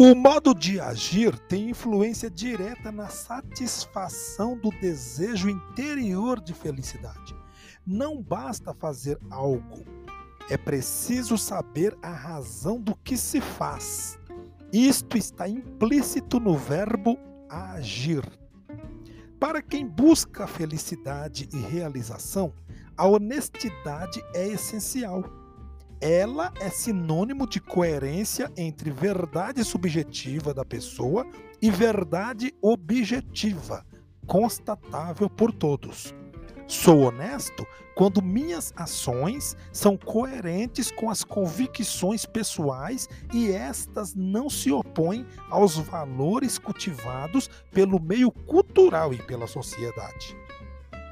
O modo de agir tem influência direta na satisfação do desejo interior de felicidade. Não basta fazer algo, é preciso saber a razão do que se faz. Isto está implícito no verbo agir. Para quem busca felicidade e realização, a honestidade é essencial ela é sinônimo de coerência entre verdade subjetiva da pessoa e verdade objetiva, constatável por todos. Sou honesto quando minhas ações são coerentes com as convicções pessoais e estas não se opõem aos valores cultivados pelo meio cultural e pela sociedade.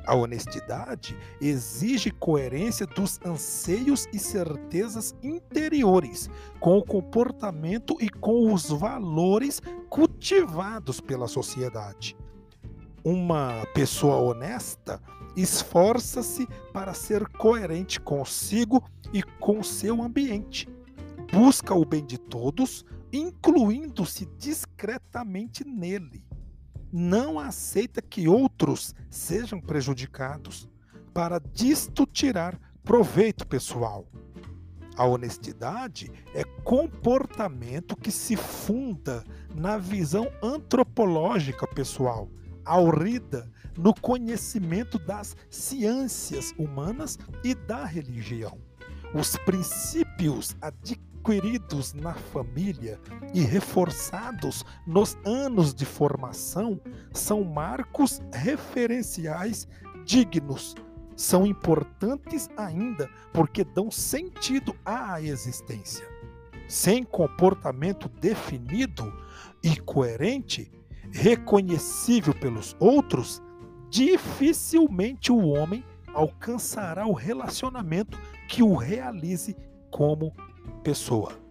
A honestidade exige coerência dos anseios e certezas interiores com o comportamento e com os valores cultivados pela sociedade. Uma pessoa honesta esforça-se para ser coerente consigo e com seu ambiente. Busca o bem de todos, incluindo-se discretamente nele não aceita que outros sejam prejudicados para disto tirar proveito pessoal. A honestidade é comportamento que se funda na visão antropológica pessoal, aurida no conhecimento das ciências humanas e da religião. Os princípios adquiridos adquiridos na família e reforçados nos anos de formação são marcos referenciais dignos. São importantes ainda porque dão sentido à existência. Sem comportamento definido e coerente, reconhecível pelos outros, dificilmente o homem alcançará o relacionamento que o realize como pessoa.